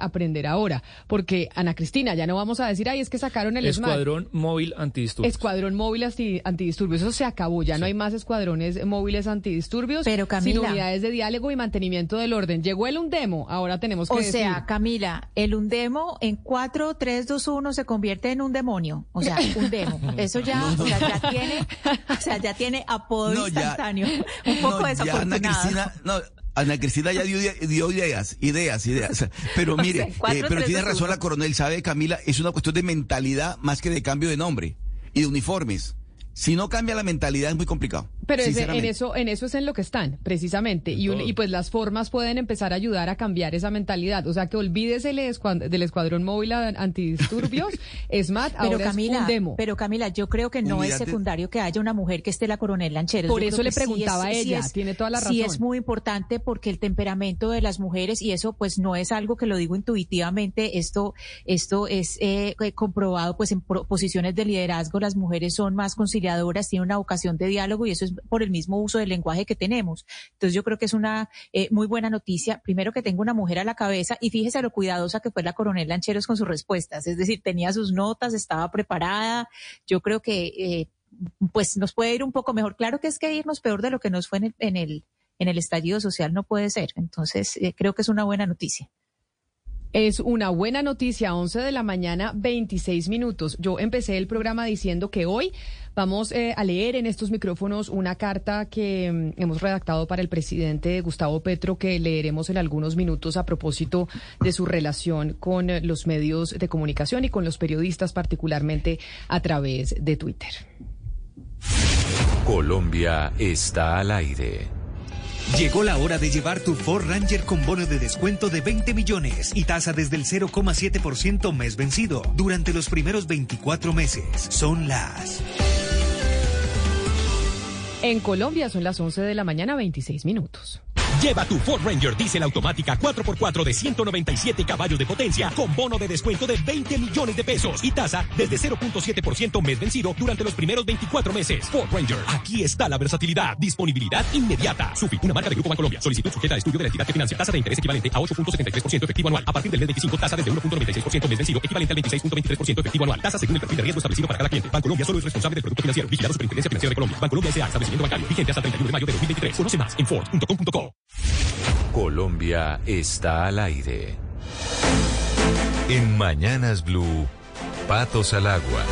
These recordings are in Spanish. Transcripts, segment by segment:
aprender ahora, porque Ana Cristina, ya no vamos a decir, ay, es que sacaron el Escuadrón Móvil Antidisturbios. Escuadrón Móvil Antidisturbios, eso se acabó, ya no hay más escuadrones móviles antidisturbios, Pero Camila, sin unidades de diálogo y mantenimiento del orden. Llegó el Undemo, ahora tenemos que O decir. sea, Camila, el Undemo en 4, 3, 2, 1 se convierte en un demonio. O sea, un demo. Eso ya, o sea, ya tiene, o sea, ya tiene apodo No, ya- instantáneo. Un poco No, ya Ana desafortunado. Cristina, no, Ana Cristina ya dio, dio ideas, ideas, ideas. Pero mire, sea, cuatro, eh, pero tiene razón uno. la coronel, sabe Camila, es una cuestión de mentalidad más que de cambio de nombre y de uniformes. Si no cambia la mentalidad es muy complicado. Pero ese- en eso, en eso es en lo que están, precisamente. Y, un- y pues las formas pueden empezar a ayudar a cambiar esa mentalidad. O sea, que olvídese el escuad- del escuadrón móvil antidisturbios, SMAT, Pero ahora Camila, es un demo. pero Camila, yo creo que no Unidad es de- secundario que haya una mujer que esté la coronel Lancheros. Por Yo eso le sí preguntaba es- a sí ella, es- tiene toda la Sí razón. es muy importante porque el temperamento de las mujeres y eso pues no es algo que lo digo intuitivamente, esto esto es eh, comprobado pues en pro- posiciones de liderazgo las mujeres son más conciliadoras, tienen una vocación de diálogo y eso es por el mismo uso del lenguaje que tenemos. Entonces yo creo que es una eh, muy buena noticia, primero que tengo una mujer a la cabeza y fíjese lo cuidadosa que fue la coronel Lancheros con sus respuestas, es decir, tenía sus notas, estaba preparada, yo creo que eh, pues nos puede ir un poco mejor. Claro que es que irnos peor de lo que nos fue en el, en el, en el estallido social no puede ser. Entonces, eh, creo que es una buena noticia. Es una buena noticia, 11 de la mañana, 26 minutos. Yo empecé el programa diciendo que hoy vamos eh, a leer en estos micrófonos una carta que mm, hemos redactado para el presidente Gustavo Petro, que leeremos en algunos minutos a propósito de su relación con eh, los medios de comunicación y con los periodistas, particularmente a través de Twitter. Colombia está al aire. Llegó la hora de llevar tu Ford Ranger con bono de descuento de 20 millones y tasa desde el 0,7% mes vencido durante los primeros 24 meses. Son las... En Colombia son las 11 de la mañana, 26 minutos. Lleva tu Ford Ranger Diesel automática 4x4 de 197 caballos de potencia con bono de descuento de 20 millones de pesos y tasa desde 0.7% mes vencido durante los primeros 24 meses. Ford Ranger, aquí está la versatilidad, disponibilidad inmediata. Sufi, una marca de Grupo Bancolombia. Solicitud sujeta a estudio de la entidad que financia. Tasa de interés equivalente a 8.73% efectivo anual. A partir del mes 25, tasa desde 1.96% mes vencido, equivalente al 26.23% efectivo anual. Tasa según el perfil de riesgo establecido para cada cliente. Bancolombia solo es responsable del producto financiero. Vigilado Superintendencia Financiera de Colombia. Bancolombia S.A. Establecimiento bancario. Vigente hasta el 31 de mayo de 2023. Conoce más en Ford.com.co. Colombia está al aire. En Mañanas Blue, Patos al Agua.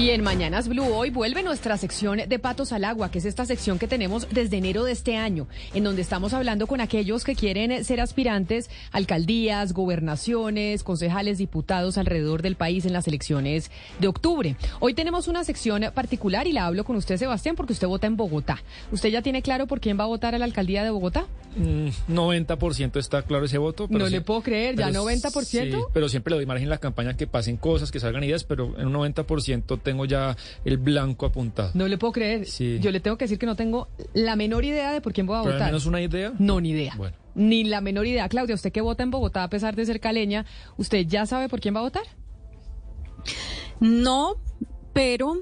Y en Mañanas Blue hoy vuelve nuestra sección de Patos al Agua, que es esta sección que tenemos desde enero de este año, en donde estamos hablando con aquellos que quieren ser aspirantes alcaldías, gobernaciones, concejales, diputados alrededor del país en las elecciones de octubre. Hoy tenemos una sección particular y la hablo con usted, Sebastián, porque usted vota en Bogotá. ¿Usted ya tiene claro por quién va a votar a la alcaldía de Bogotá? Mm, 90% está claro ese voto. No sí- le puedo creer, ¿ya pero 90%? Sí, pero siempre le doy margen en la campaña que pasen cosas, que salgan ideas, pero en un 90% tengo ya el blanco apuntado. No le puedo creer. Sí. Yo le tengo que decir que no tengo la menor idea de por quién voy a Pero al votar. menos una idea. No, ni idea. Bueno. Ni la menor idea. Claudia, usted que vota en Bogotá a pesar de ser caleña, ¿usted ya sabe por quién va a votar? No, pero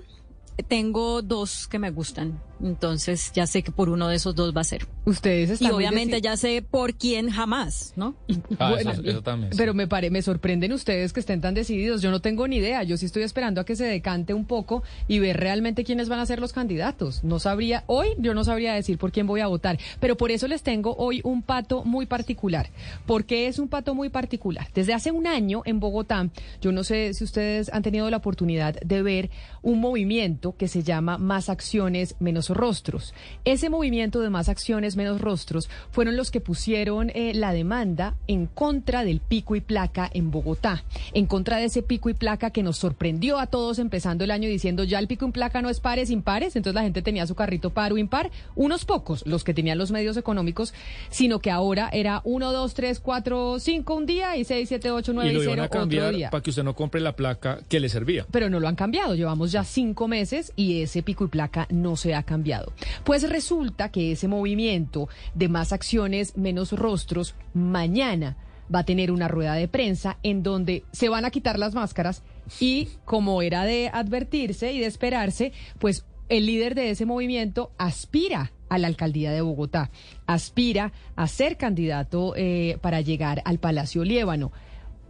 tengo dos que me gustan. Entonces ya sé que por uno de esos dos va a ser. Ustedes Y están muy obviamente ya sé por quién jamás, ¿no? Ah, Bueno, eso, eso también. sí. Pero me pare, me sorprenden ustedes que estén tan decididos. Yo no tengo ni idea. Yo sí estoy esperando a que se decante un poco y ver realmente quiénes van a ser los candidatos. No sabría, hoy yo no sabría decir por quién voy a votar. Pero por eso les tengo hoy un pato muy particular. ¿Por qué es un pato muy particular? Desde hace un año en Bogotá, yo no sé si ustedes han tenido la oportunidad de ver un movimiento que se llama Más Acciones, Menos Rostros. Ese movimiento de Más Acciones, Menos Rostros fueron los que pusieron eh, la demanda en contra del pico y placa en Bogotá, en contra de ese pico y placa que nos sorprendió a todos empezando el año diciendo ya el pico y placa no es pares impares, entonces la gente tenía su carrito par o impar, unos pocos los que tenían los medios económicos, sino que ahora era 1, 2, 3, 4, 5 un día y 6, 7, 8, 9 y y, lo iban 0 a otro cambiar día. para que usted no compre la placa que le servía. Pero no lo han cambiado, llevamos ya cinco meses y ese pico y placa no se ha cambiado. Pues resulta que ese movimiento de más acciones, menos rostros, mañana va a tener una rueda de prensa en donde se van a quitar las máscaras y como era de advertirse y de esperarse, pues el líder de ese movimiento aspira a la alcaldía de Bogotá. Aspira a ser candidato eh, para llegar al Palacio Liébano.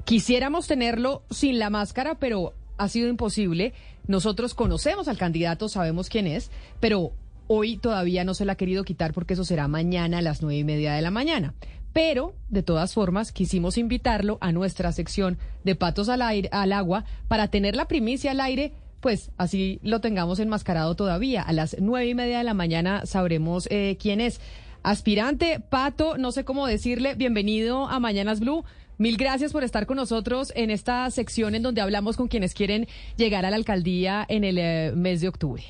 Quisiéramos tenerlo sin la máscara, pero ha sido imposible. Nosotros conocemos al candidato, sabemos quién es, pero hoy todavía no se la ha querido quitar porque eso será mañana a las nueve y media de la mañana. Pero, de todas formas, quisimos invitarlo a nuestra sección de Patos al, aire, al Agua para tener la primicia al aire, pues así lo tengamos enmascarado todavía. A las nueve y media de la mañana sabremos eh, quién es. Aspirante, Pato, no sé cómo decirle, bienvenido a Mañanas Blue. Mil gracias por estar con nosotros en esta sección en donde hablamos con quienes quieren llegar a la alcaldía en el eh, mes de octubre.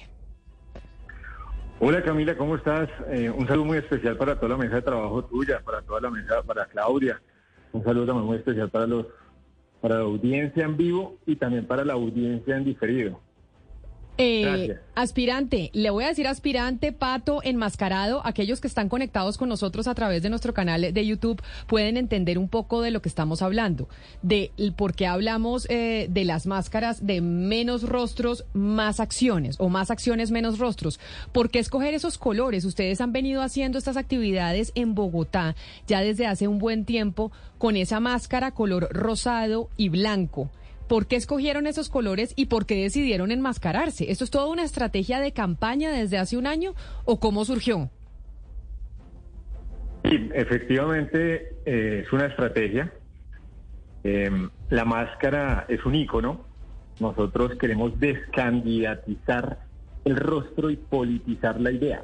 Hola Camila, ¿cómo estás? Eh, un saludo muy especial para toda la mesa de trabajo tuya, para toda la mesa, para Claudia. Un saludo muy especial para los, para la audiencia en vivo y también para la audiencia en diferido. Eh, aspirante, le voy a decir aspirante, pato, enmascarado. Aquellos que están conectados con nosotros a través de nuestro canal de YouTube pueden entender un poco de lo que estamos hablando, de por qué hablamos eh, de las máscaras de menos rostros, más acciones, o más acciones, menos rostros. ¿Por qué escoger esos colores? Ustedes han venido haciendo estas actividades en Bogotá ya desde hace un buen tiempo con esa máscara color rosado y blanco. ¿Por qué escogieron esos colores y por qué decidieron enmascararse? ¿Esto es toda una estrategia de campaña desde hace un año o cómo surgió? Sí, efectivamente eh, es una estrategia. Em, la máscara es un icono. Nosotros queremos descandidatizar el rostro y politizar la idea.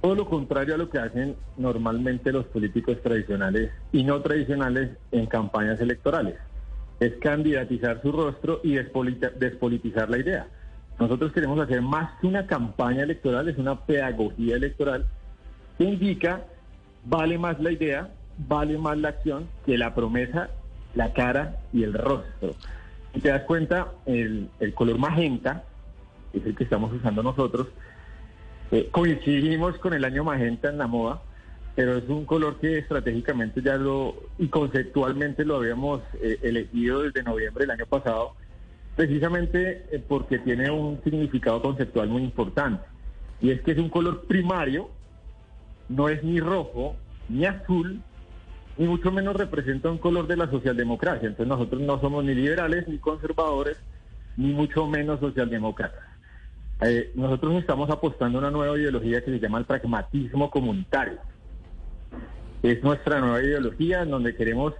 Todo lo contrario a lo que hacen normalmente los políticos tradicionales y no tradicionales en campañas electorales es candidatizar su rostro y despolitizar la idea. Nosotros queremos hacer más que una campaña electoral, es una pedagogía electoral que indica vale más la idea, vale más la acción que la promesa, la cara y el rostro. Si te das cuenta, el, color magenta, es el que estamos usando nosotros, eh, coincidimos con el año magenta en la moda, pero es un color que estratégicamente ya lo y conceptualmente lo habíamos eh, elegido desde noviembre del año pasado, precisamente eh, porque tiene un significado conceptual muy importante. Y es que es un color primario, no es ni rojo, ni azul, ni mucho menos representa un color de la socialdemocracia. Entonces nosotros no somos ni liberales, ni conservadores, ni mucho menos socialdemócratas. Eh, nosotros estamos apostando a una nueva ideología que se llama el pragmatismo comunitario es nuestra nueva ideología en donde queremos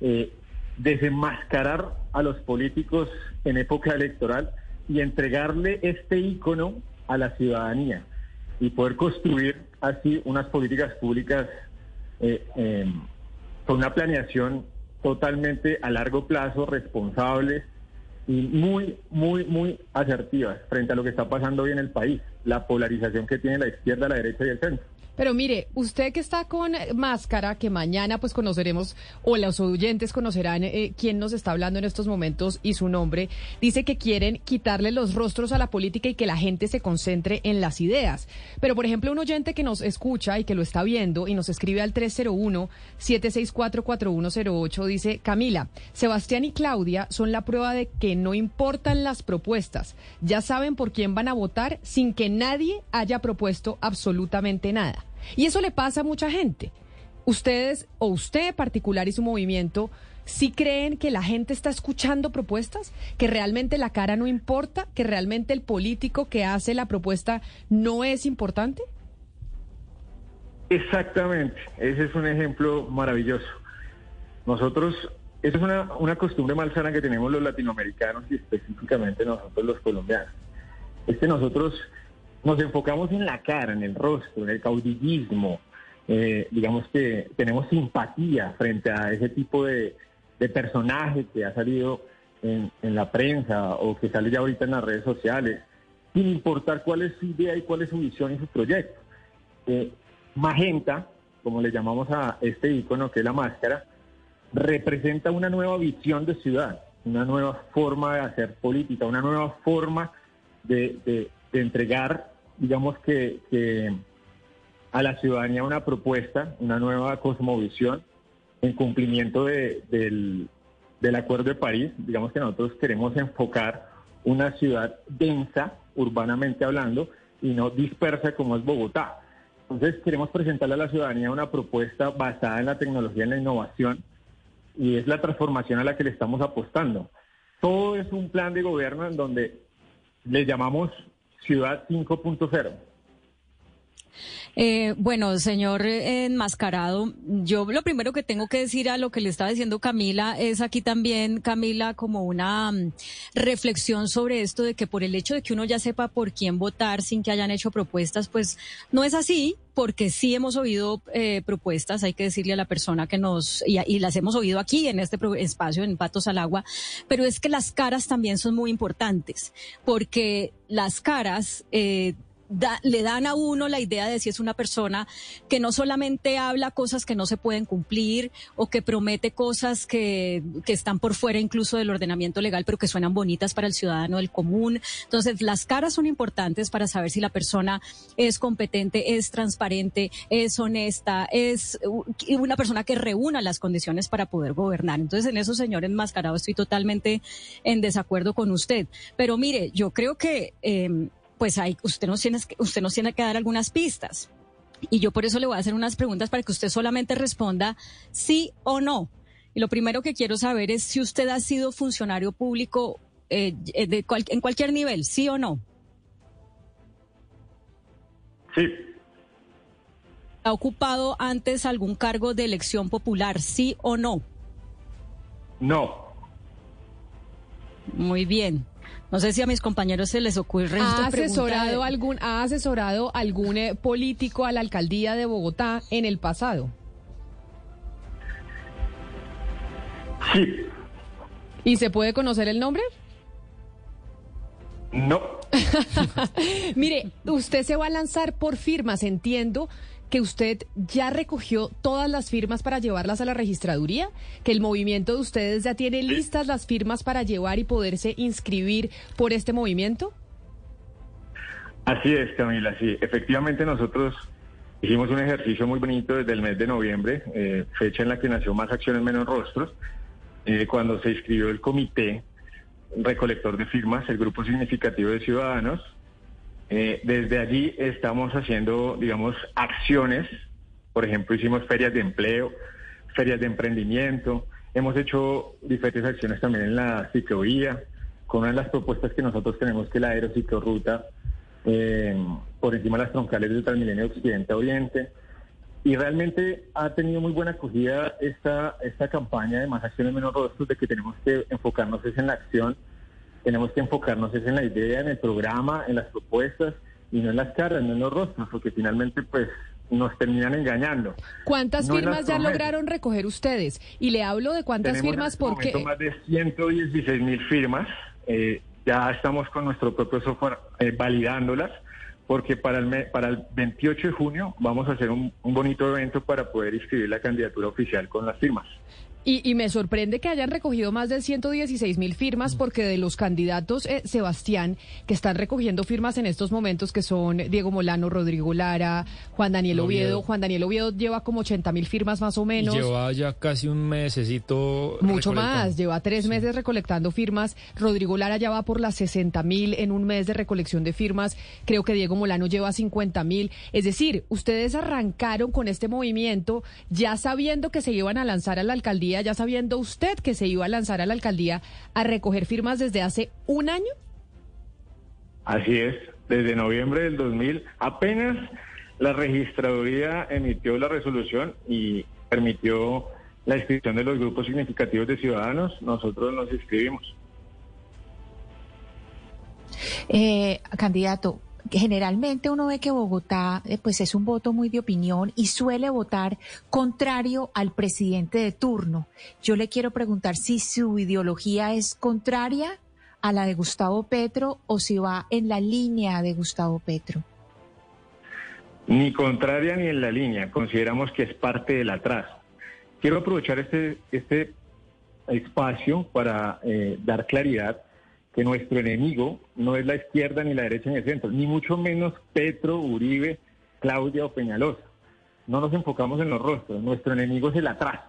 eh, desenmascarar a los políticos en época electoral y entregarle este icono a la ciudadanía y poder construir así unas políticas públicas eh, em, con una planeación totalmente a largo plazo, responsables y muy, muy, muy asertivas frente a lo que está pasando hoy en el país, la polarización que tiene la izquierda, la derecha y el centro. Pero mire, usted que está con máscara, que mañana pues conoceremos, o los oyentes conocerán eh, quién nos está hablando en estos momentos y su nombre, dice que quieren quitarle los rostros a la política y que la gente se concentre en las ideas. Pero, por ejemplo, un oyente que nos escucha y que lo está viendo y nos escribe al 301-764-4108 dice, Camila, Sebastián y Claudia son la prueba de que no importan las propuestas. Ya saben por quién van a votar sin que nadie haya propuesto absolutamente nada. Y eso le pasa a mucha gente. Ustedes o usted particular y su movimiento, ¿sí creen que la gente está escuchando propuestas? ¿Que realmente la cara no importa? ¿Que realmente el político que hace la propuesta no es importante? Exactamente, ese es un ejemplo maravilloso. Nosotros, esa es una, una costumbre malsana que tenemos los latinoamericanos y específicamente nosotros los colombianos. Es que nosotros nos enfocamos en la cara, en el rostro, en el caudillismo. Eh, digamos que tenemos simpatía frente a ese tipo de, personaje que ha salido en, la prensa o que sale ya ahorita en las redes sociales, sin importar cuál es su idea y cuál es su visión y su proyecto. Eh, magenta, como le llamamos a este icono que es la máscara, representa una nueva visión de ciudad, una nueva forma de hacer política, una nueva forma de entregar digamos que, a la ciudadanía una propuesta, una nueva cosmovisión en cumplimiento del, Acuerdo de París. Digamos que nosotros queremos enfocar una ciudad densa, urbanamente hablando, y no dispersa como es Bogotá. Entonces queremos presentarle a la ciudadanía una propuesta basada en la tecnología en la innovación y es la transformación a la que le estamos apostando. Todo es un plan de gobierno en donde le llamamos Ciudad 5.0. Eh, bueno, señor enmascarado, yo lo primero que tengo que decir a lo que le estaba diciendo Camila es aquí también, Camila, como una mm, reflexión sobre esto de que por el hecho de que uno ya sepa por quién votar sin que hayan hecho propuestas, pues no es así porque sí hemos oído eh, propuestas, hay que decirle a la persona que nos, y, las hemos oído aquí en este espacio, en Patos al Agua, pero es que las caras también son muy importantes, porque las caras eh, le dan a uno la idea de si es una persona que no solamente habla cosas que no se pueden cumplir o que promete cosas que, que están por fuera incluso del ordenamiento legal, pero que suenan bonitas para el ciudadano del común. Entonces, las caras son importantes para saber si la persona es competente, es transparente, es honesta, es una persona que reúna las condiciones para poder gobernar. Entonces, en eso, señor enmascarado, estoy totalmente en desacuerdo con usted. Pero mire, yo creo que... Eh, pues hay, usted, nos tiene, usted nos tiene que dar algunas pistas. Y yo por eso le voy a hacer unas preguntas para que usted solamente responda sí o no. Y lo primero que quiero saber es si usted ha sido funcionario público eh, de en cualquier nivel, sí o no. Sí. ¿Ha ocupado antes algún cargo de elección popular, sí o no? No. Muy bien. No sé si a mis compañeros se les ocurre. ¿Ha asesorado, algún, ¿Ha asesorado algún eh, político a la alcaldía de Bogotá en el pasado? Sí. ¿Y se puede conocer el nombre? No. Mire, usted se va a lanzar por firmas, entiendo que usted ya recogió todas las firmas para llevarlas a la registraduría, que el movimiento de ustedes ya tiene listas las firmas para llevar y poderse inscribir por este movimiento? Así es, Camila, sí. Efectivamente nosotros hicimos un ejercicio muy bonito desde el mes de noviembre, eh, fecha en la que nació Más Acciones Menos Rostros, eh, cuando se inscribió el comité recolector de firmas, el grupo significativo de ciudadanos, eh, desde allí estamos haciendo, digamos, acciones. Por ejemplo, hicimos ferias de empleo, ferias de emprendimiento. Hemos hecho diferentes acciones también en la ciclovía, con una de las propuestas que nosotros tenemos que la aerociclorruta eh, por encima de las troncales del Transmilenio Occidente a Oriente. Y realmente ha tenido muy buena acogida esta, esta campaña de más acciones menos rostros, de que tenemos que enfocarnos en la acción tenemos que enfocarnos en la idea, en el programa, en las propuestas y no en las caras, no en los rostros, porque finalmente pues nos terminan engañando. ¿Cuántas firmas ya lograron recoger ustedes? Y le hablo de cuántas firmas este porque... más de 116 mil firmas. Eh, ya estamos con nuestro propio software eh, validándolas porque para el, para el 28 de junio vamos a hacer un, un bonito evento para poder inscribir la candidatura oficial con las firmas. Y, me sorprende que hayan recogido más de 116 mil firmas porque de los candidatos, eh, Sebastián, que están recogiendo firmas en estos momentos, que son Diego Molano, Rodrigo Lara, Juan Daniel Oviedo. Juan Daniel Oviedo lleva como 80 mil firmas más o menos. Lleva ya casi un mesecito. Mucho más, lleva tres meses recolectando firmas. Rodrigo Lara ya va por las 60 mil en un mes de recolección de firmas. Creo que Diego Molano lleva 50 mil. Es decir, ustedes arrancaron con este movimiento ya sabiendo que se iban a lanzar a la alcaldía ya sabiendo usted que se iba a lanzar a la alcaldía a recoger firmas desde hace un año? Así es, desde noviembre del 2000 apenas la registraduría emitió la resolución y permitió la inscripción de los grupos significativos de ciudadanos, nosotros nos inscribimos. Eh, candidato, generalmente uno ve que Bogotá eh, pues es un voto muy de opinión y suele votar contrario al presidente de turno. Yo le quiero preguntar si su ideología es contraria a la de Gustavo Petro o si va en la línea de Gustavo Petro. Ni contraria ni en la línea. Consideramos que es parte del atrás. Quiero aprovechar este, este espacio para eh, dar claridad que nuestro enemigo no es la izquierda ni la derecha ni el centro, ni mucho menos Petro, Uribe, Claudia o Peñalosa. No nos enfocamos en los rostros, nuestro enemigo es el atrás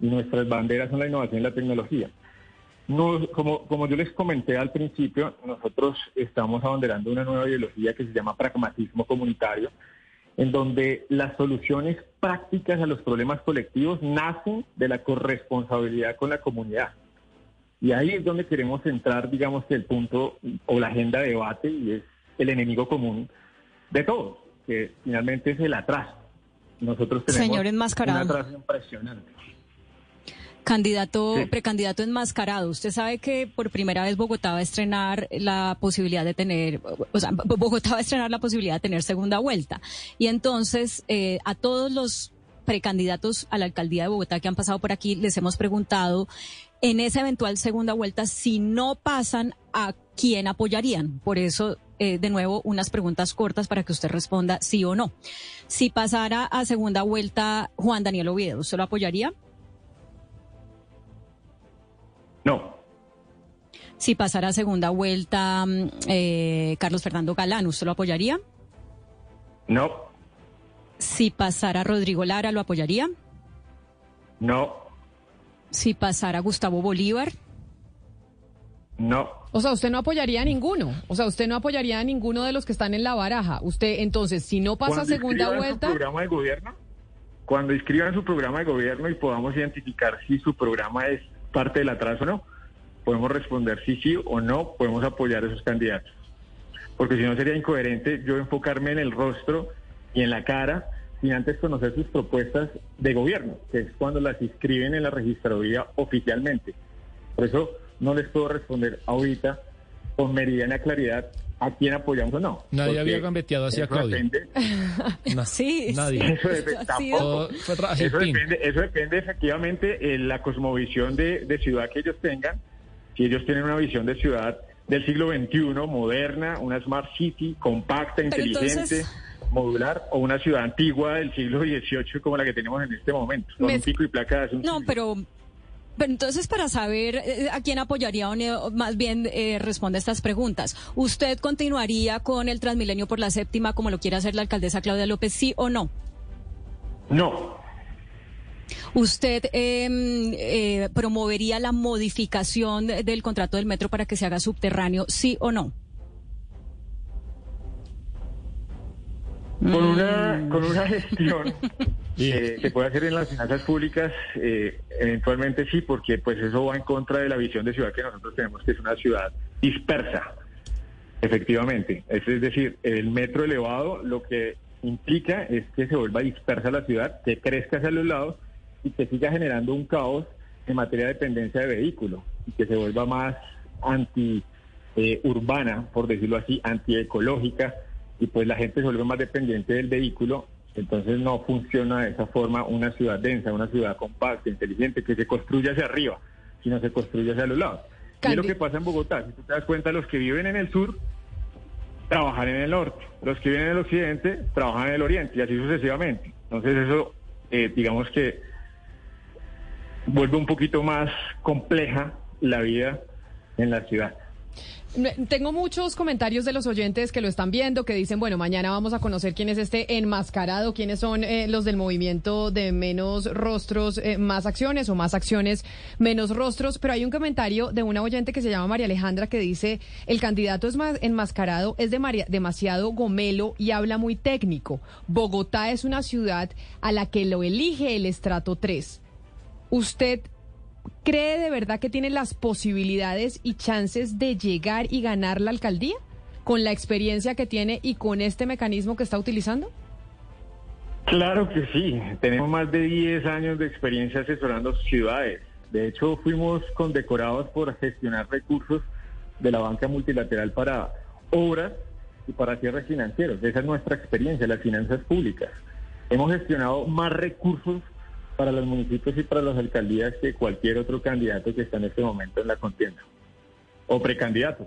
y nuestras banderas son la innovación y la tecnología. No, como, como yo les comenté al principio, nosotros estamos abanderando una nueva ideología que se llama pragmatismo comunitario en donde las soluciones prácticas a los problemas colectivos nacen de la corresponsabilidad con la comunidad. Y ahí es donde queremos centrar, digamos, el punto o la agenda de debate y es el enemigo común de todos, que finalmente es el atraso. Nosotros tenemos Señor enmascarado. un atraso impresionante. Candidato, Sí. precandidato enmascarado. Usted sabe que por primera vez Bogotá va a estrenar la posibilidad de tener, o sea, B- Bogotá va a estrenar la posibilidad de tener segunda vuelta. Y entonces, eh, a todos los precandidatos a la alcaldía de Bogotá que han pasado por aquí, les hemos preguntado en esa eventual segunda vuelta, si no pasan, ¿a quién apoyarían? Por eso, eh, de nuevo, unas preguntas cortas para que usted responda sí o no. Si pasara a segunda vuelta Juan Daniel Oviedo, ¿usted lo apoyaría? No, Si pasara a segunda vuelta mm, eh, Carlos Fernando Galán, ¿usted lo apoyaría? no, Si pasara Rodrigo Lara, ¿lo apoyaría? no, Si pasara Gustavo Bolívar, no. O sea, usted no apoyaría a ninguno. O sea, usted no apoyaría a ninguno de los que están en la baraja. Usted, entonces, si no pasa Cuando segunda vuelta, Su programa de gobierno, cuando inscriban su programa de gobierno y podamos identificar si su programa es parte del atraso o no, podemos responder si sí o no, podemos apoyar a esos candidatos. Porque si no sería incoherente yo enfocarme en el rostro y en la cara sin antes conocer sus propuestas de gobierno, que es cuando las inscriben en la registraduría oficialmente. Por eso no les puedo responder ahorita con meridiana claridad a quién apoyamos o no. Nadie había gambeteado hacia eso Claudia. depende- Na- Sí, Nadie. Eso depende, Eso depende, eso depende efectivamente de la cosmovisión de, de ciudad que ellos tengan. Si ellos tienen una visión de ciudad del siglo XXI, moderna, una smart city, compacta, Pero inteligente, entonces- modular, o una ciudad antigua del siglo XVIII como la que tenemos en este momento, con Me- un pico y placa de No, pero, pero entonces para saber eh, a quién apoyaría o más bien eh, responde estas preguntas. ¿Usted continuaría con el Transmilenio por la séptima como lo quiere hacer la alcaldesa Claudia López, sí o no? No, ¿Usted eh, eh, promovería la modificación de- del contrato del metro para que se haga subterráneo, sí o no? Con Mm. una, con una gestión eh, que puede hacer en las finanzas públicas, eh, eventualmente sí, porque pues eso va en contra de la visión de ciudad que nosotros tenemos, que es una ciudad dispersa, efectivamente. Es, es decir, el metro elevado lo que implica es que se vuelva dispersa la ciudad, que crezca hacia los lados y que siga generando un caos en materia de dependencia de vehículos y que se vuelva más anti eh, urbana, por decirlo así, antiecológica, y pues la gente se vuelve más dependiente del vehículo, entonces no funciona de esa forma una ciudad densa, una ciudad compacta, inteligente, que se construye hacia arriba, sino se construye hacia los lados. Y es lo que pasa en Bogotá, si tú te das cuenta, los que viven en el sur trabajan en el norte, los que viven en el occidente trabajan en el oriente, y así sucesivamente. Entonces eso, eh, digamos que vuelve un poquito más compleja la vida en la ciudad. Tengo muchos comentarios de los oyentes que lo están viendo, que dicen, bueno, mañana vamos a conocer quién es este enmascarado, quiénes son eh, los del movimiento de menos rostros, eh, más acciones o más acciones, menos rostros. Pero hay un comentario de una oyente que se llama María Alejandra que dice, el candidato es más enmascarado es de María- demasiado gomelo y habla muy técnico. Bogotá es una ciudad a la que lo elige el estrato 3. ¿Usted cree de verdad que tiene las posibilidades y chances de llegar y ganar la alcaldía con la experiencia que tiene y con este mecanismo que está utilizando? Claro que sí, tenemos más de 10 años de experiencia asesorando ciudades. De hecho, fuimos condecorados por gestionar recursos de la banca multilateral para obras y para cierres financieros. Esa es nuestra experiencia, las finanzas públicas. Hemos gestionado más recursos para los municipios y para las alcaldías que cualquier otro candidato que está en este momento en la contienda o precandidato.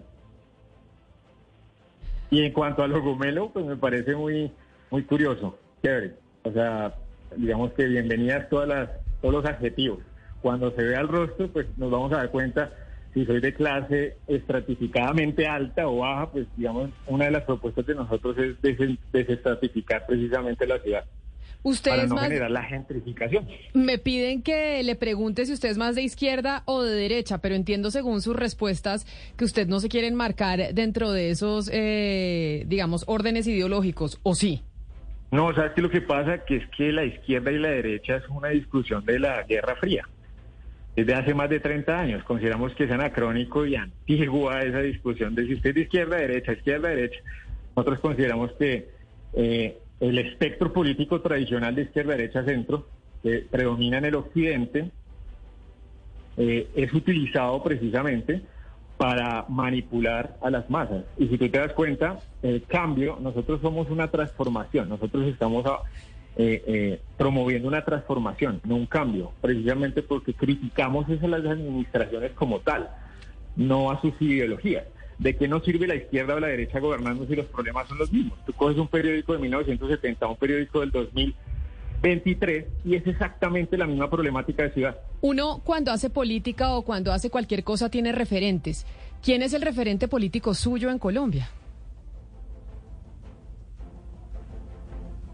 Y en cuanto a lo gomelo, pues me parece muy, muy curioso, chévere. O sea, digamos que bienvenidas todas las, todos los adjetivos. Cuando se vea el rostro, pues nos vamos a dar cuenta si soy de clase estratificadamente alta o baja, pues digamos, una de las propuestas de nosotros es des- desestratificar precisamente la ciudad para Ustedes no más generar la gentrificación. me piden que le pregunte si usted es más de izquierda o de derecha, pero entiendo según sus respuestas que usted no se quiere enmarcar dentro de esos, eh, digamos, órdenes ideológicos, ¿o sí? No, ¿sabes qué lo que pasa? Que es que la izquierda y la derecha es una discusión de la Guerra Fría. Desde hace más de 30 años consideramos que es anacrónico y antigua esa discusión de si usted es de izquierda, derecha, izquierda, derecha. Nosotros consideramos que eh, el espectro político tradicional de izquierda, derecha, centro, que predomina en el occidente, eh, es utilizado precisamente para manipular a las masas. Y si tú te das cuenta, el cambio, nosotros somos una transformación, nosotros estamos eh, eh, promoviendo una transformación, no un cambio, precisamente porque criticamos a las administraciones como tal, no a sus ideologías. ¿De qué nos sirve la izquierda o la derecha gobernando si los problemas son los mismos? Tú coges un periódico de 1970, un periódico del 2023 y es exactamente la misma problemática de ciudad. Uno cuando hace política o cuando hace cualquier cosa tiene referentes. ¿Quién es el referente político suyo en Colombia?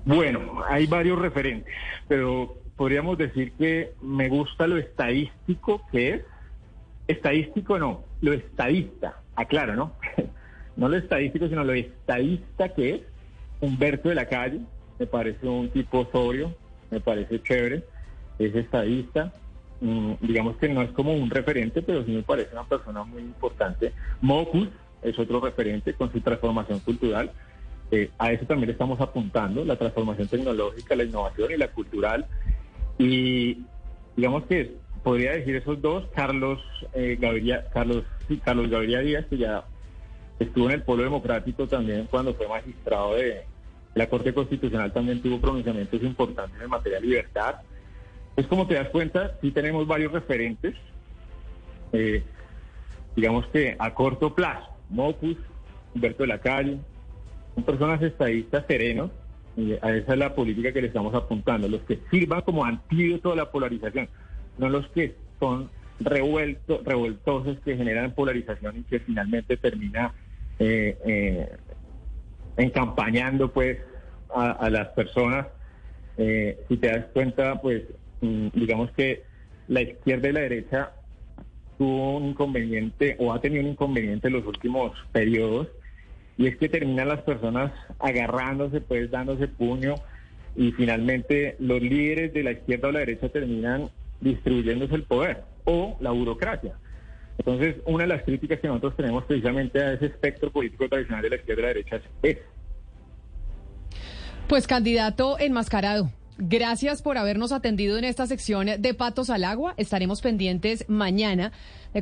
Bueno, hay varios referentes, pero podríamos decir que me gusta lo estadístico que es. Estadístico no, lo estadista, aclaro, ¿no? no lo estadístico, sino lo estadista que es Humberto de la Calle, me parece un tipo sobrio, me parece chévere, es estadista, mm, digamos que no es como un referente, pero sí me parece una persona muy importante. Mocus es otro referente con su transformación cultural. Eh, a eso también le estamos apuntando, la transformación tecnológica, la innovación y la cultural. Y digamos que podría decir esos dos, Carlos eh, Gaviria, Carlos, Carlos Gaviria Díaz, que ya estuvo en el Polo Democrático también cuando fue magistrado de la Corte Constitucional, también tuvo pronunciamientos importantes en materia de libertad. Es como te das cuenta, sí tenemos varios referentes, eh, digamos que a corto plazo, Mopus, Humberto de la Calle, son personas estadistas serenos, a esa es la política que le estamos apuntando, los que sirvan como antídoto a la polarización, no los que son revueltos, revoltosos que generan polarización y que finalmente termina eh, eh, encampañando pues a, las personas. Eh, si te das cuenta, pues mm, digamos que la izquierda y la derecha tuvo un inconveniente o ha tenido un inconveniente en los últimos periodos y es que terminan las personas agarrándose, pues dándose puño y finalmente los líderes de la izquierda o la derecha terminan distribuyéndose el poder o la burocracia. Entonces, una de las críticas que nosotros tenemos precisamente a ese espectro político tradicional de la izquierda y la derecha es pues candidato enmascarado. Gracias por habernos atendido en esta sección de Patos al Agua. Estaremos pendientes mañana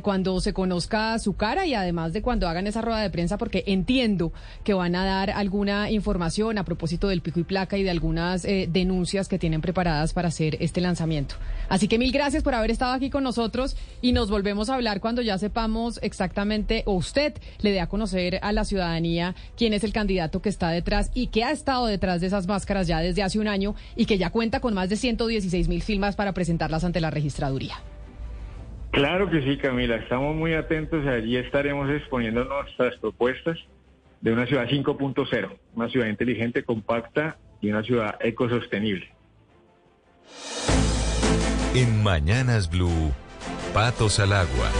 cuando se conozca su cara y además de cuando hagan esa rueda de prensa, porque entiendo que van a dar alguna información a propósito del pico y placa y de algunas eh, denuncias que tienen preparadas para hacer este lanzamiento. Así que mil gracias por haber estado aquí con nosotros y nos volvemos a hablar cuando ya sepamos exactamente, o usted le dé a conocer a la ciudadanía quién es el candidato que está detrás y que ha estado detrás de esas máscaras ya desde hace un año y que ya cuenta con más de 116 mil firmas para presentarlas ante la registraduría. Claro que sí, Camila. Estamos muy atentos allí estaremos exponiendo nuestras propuestas de una ciudad 5.0, una ciudad inteligente, compacta y una ciudad ecosostenible. En Mañanas Blue, Patos al Agua.